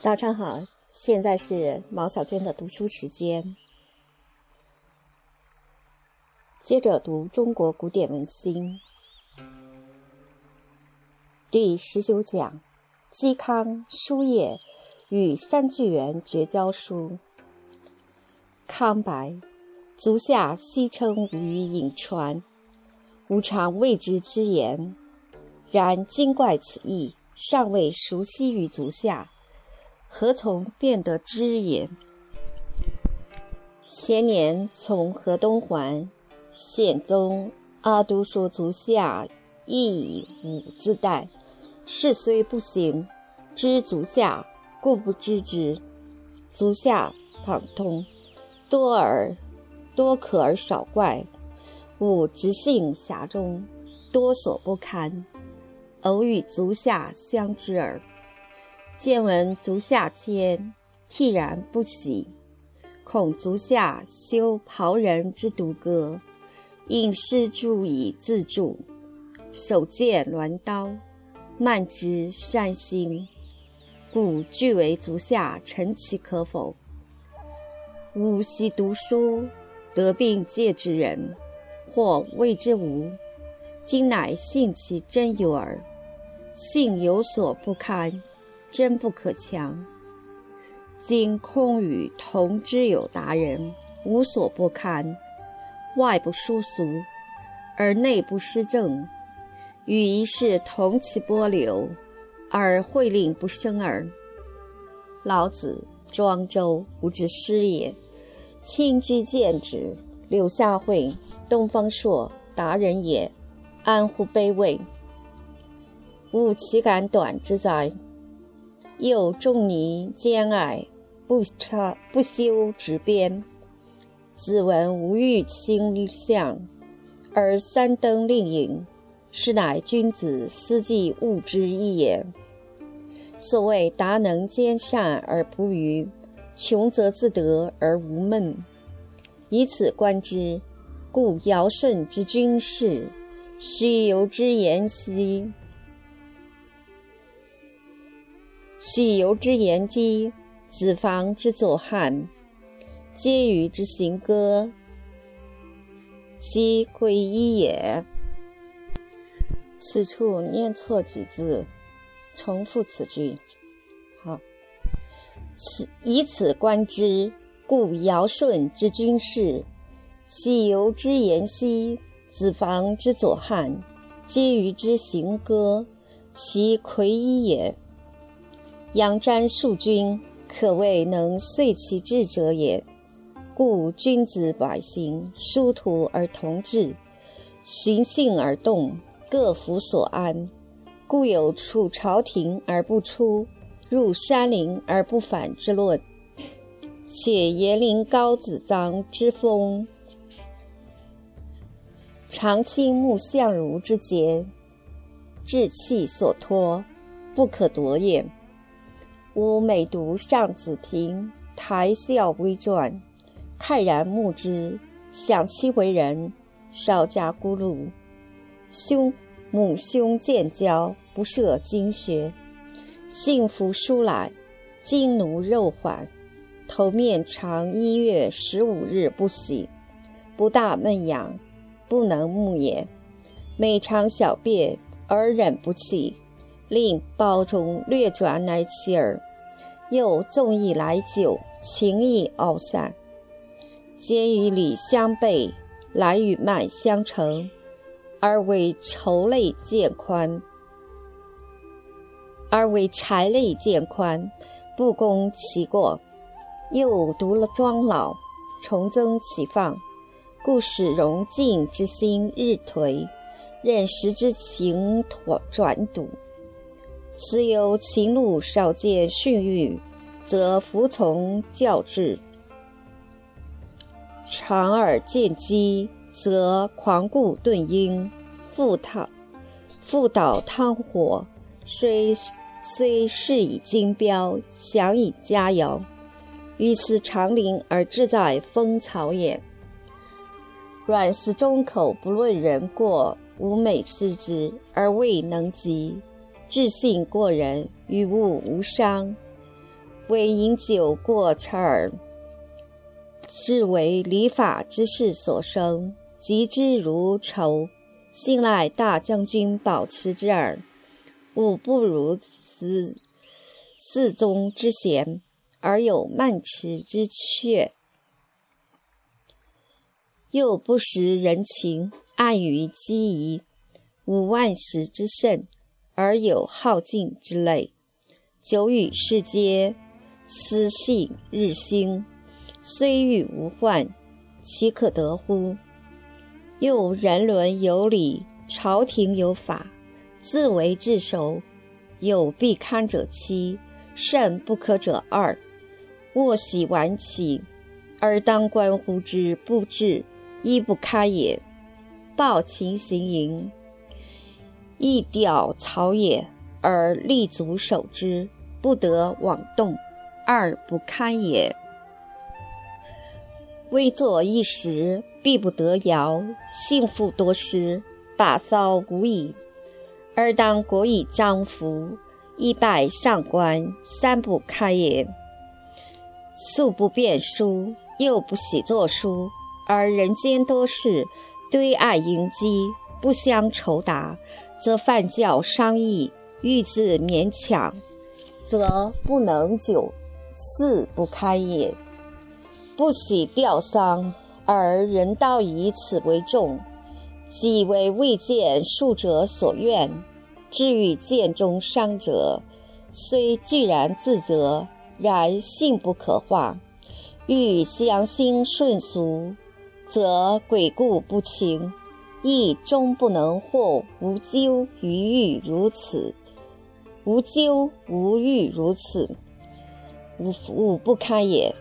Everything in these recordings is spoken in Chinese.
早上好，现在是毛小娟的读书时间。接着读中国古典文心第十九讲：嵇康书业与山巨源绝交书。康白，足下西称于颍川，吾常谓之之言，然今怪此意，尚未熟悉于足下。何从变得知也？前年从河东还，宪宗阿都说足下亦以武自代，事虽不行，知足下故不知之。足下旁通，多而多可而少怪，吾直性狭中，多所不堪，偶与足下相知耳。见闻足下间，惕然不喜，恐足下修庖人之独歌，应诗著以自助。手见鸾刀，慢之善心，故具为足下，陈其可否？吾昔读书，得病戒之人，或谓之无，今乃信其真有耳，信有所不堪。真不可强。今空与同之有达人，无所不堪，外不疏俗，而内不失正，与一事同其波流，而会令不生耳。老子、庄周吾之师也，亲居见之。柳下惠、东方朔达人也，安乎卑微？吾岂敢短之哉？又仲尼兼爱，不差不修直边。子闻无欲心相，而三登令尹，是乃君子思济物之一也。所谓达能兼善而不愚，穷则自得而无闷。以此观之，故尧舜之君士，须由之言兮。许由之言讥，子房之左汉，皆与之行歌，其归一也。此处念错几字，重复此句。好，此以此观之，故尧舜之君事，许由之言兮，子房之左汉，皆与之行歌，其魁一也。仰瞻庶君，可谓能遂其志者也。故君子百行，殊途而同志，循性而动，各服所安。故有处朝廷而不出，入山林而不返之论。且严陵高子臧之风，常倾慕相如之节，志气所托，不可夺也。吾每读《上子》平台笑微传，慨然目之，想其为人，稍加孤露。兄母兄见交，不涉经学，幸福书来，筋奴肉缓，头面长一月十五日不洗，不大闷痒，不能目也。每尝小便而忍不起，令包中略转乃起耳。又纵意来酒，情意傲散，皆与礼相悖，来与慢相成，而为愁泪渐宽，而为柴泪渐宽，不攻其过。又读了庄老，重增其放，故使荣敬之心日颓，任时之情转转笃。此有情路少见训育，则服从教制；长耳见机，则狂固顿阴，复讨复蹈汤火。虽虽事以金标，享以佳肴，于此长林而志在风草也。软是中口，不论人过，吾美视之而未能及。智信过人，与物无伤。为饮酒过车耳，是为礼法之事所生，及之如仇。信赖大将军保持之耳，吾不如此四宗之贤，而有慢驰之阙。又不识人情，暗于机宜；无万世之盛，而有好静之类。久与世皆思系日新，虽欲无患，岂可得乎？又人伦有礼，朝廷有法，自为自守。有必堪者七，甚不可者二。卧喜晚起，而当观乎之不至，亦不堪也。暴秦行营，一吊草也，而立足守之，不得妄动，二不堪也。微作一时，必不得摇；幸复多失，把骚无已。而当国以张服，一拜上官，三不堪也。素不辨书，又不喜作书，而人间多事，堆爱盈积，不相酬答，则犯教伤义；欲自勉强，则不能久，四不堪也。不喜吊丧，而人道以此为重，即为未见术者所愿。至于见中伤者，虽居然自责，然性不可化。欲相心顺俗，则鬼故不情，亦终不能获无咎于欲如此。无咎无欲如此，吾吾不堪也。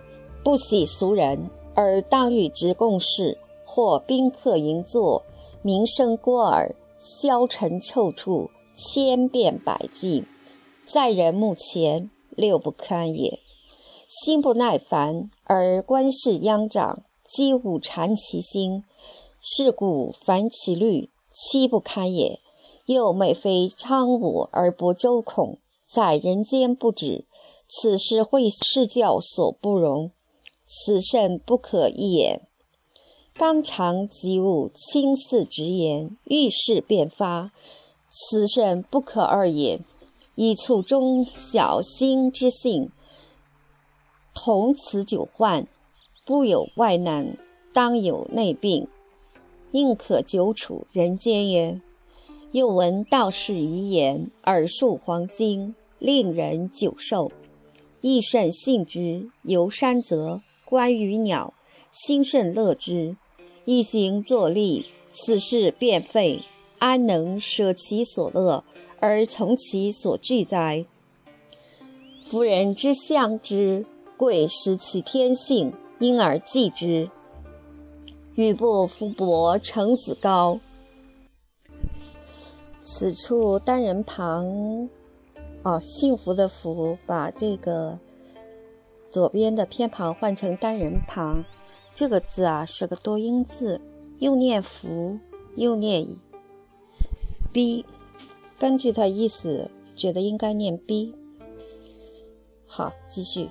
不喜俗人，而当与之共事，或宾客营坐，名声过耳，消尘臭处，千变百计，在人目前，六不堪也。心不耐烦，而观事殃长，积五缠其心，是故凡其虑，七不堪也。又美非昌我而不周孔，在人间不止，此是会世教所不容。此甚不可一也。刚肠及物，轻似直言，遇事便发，此甚不可二也。以促中小心之性，同此久患，不有外难，当有内病，宁可久处人间也。又闻道士遗言，耳述黄金，令人久寿，亦甚信之。游山泽。观于鸟，心甚乐之；一行作利，此事便废，安能舍其所乐而从其所惧哉？夫人之相之，贵识其天性，因而忌之。欲不夫伯成子高。此处单人旁，哦，幸福的福，把这个。左边的偏旁换成单人旁，这个字啊是个多音字，又念福又念逼，根据它意思，觉得应该念逼。好，继续。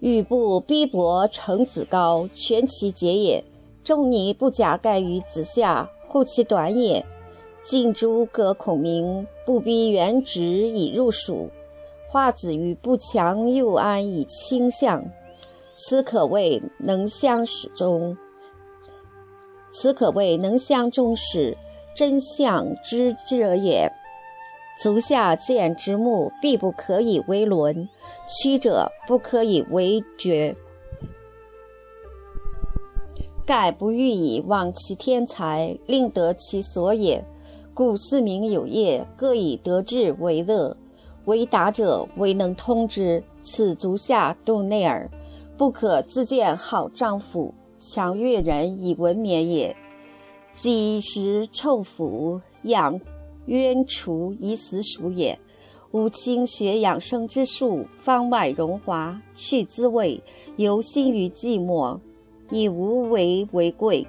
欲不逼薄成子高，全其节也。仲尼不假盖于子夏，护其短也。近诸葛孔明，不逼原直以入蜀。化子于不强又安以倾向，此可谓能相始终。此可谓能相终始，真相之者也。足下见之木，必不可以为伦；曲者不可以为绝。盖不欲以忘其天才，令得其所也。故四民有业，各以得志为乐。为达者，唯能通之。此足下度内耳，不可自见好丈夫，强越人以文冕也。几时臭腐，养冤除以死鼠也。吾亲学养生之术，方外荣华，去滋味，游心于寂寞，以无为为贵。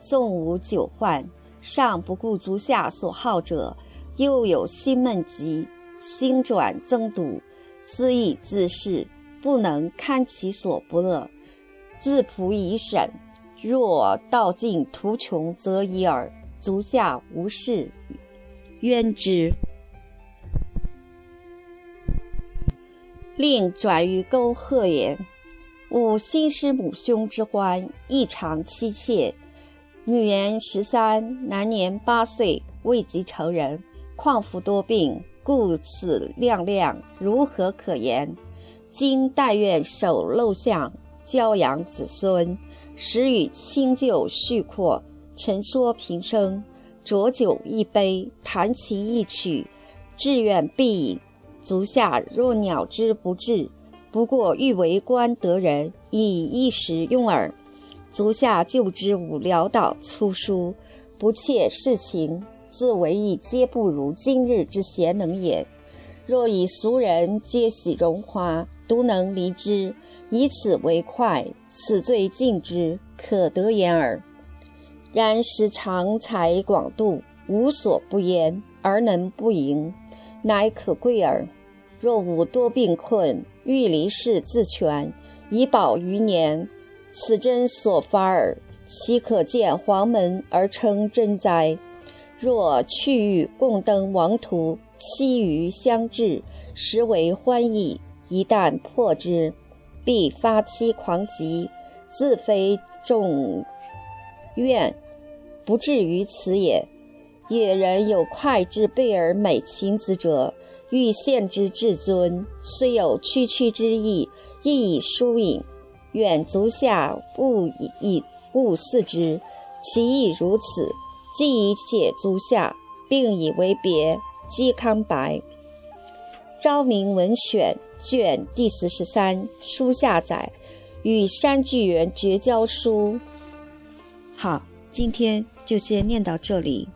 纵无久患，尚不顾足下所好者，又有心闷疾。心转增笃，思意自恃，不能堪其所不乐。自仆以审，若道尽途穷，则已耳。足下无事，冤之。令转于沟壑言：“吾心失母兄之欢，异常妻妾。女年十三，男年八岁，未及成人，况复多病，故此亮亮，如何可言？今但愿守陋巷，教养子孙，时与亲旧叙阔。”陈说平生，浊酒一杯，弹琴一曲，志愿必矣。足下若鸟之不至，不过欲为官得人，以一时用耳。足下就之吾潦倒粗疏，不切世情，自为亦皆不如今日之贤能也。若以俗人皆喜荣华，独能离之，以此为快，此最尽之，可得言耳。然时常才广度，无所不言，而能不盈，乃可贵耳。若吾多病困，欲离世自全，以保余年，此真所发耳。岂可见黄门而称真哉？若去欲共登王途，期余相至，实为欢意。一旦破之，必发期狂疾，自非众愿。不至于此也。野人有快之备而美情子者，欲献之至尊，虽有区区之意，亦以疏隐。远足下勿以勿视之，其意如此。既以解足下，并以为别。嵇康白《昭明文选》卷第四十三书下载，与山巨源绝交书。好。今天就先念到这里。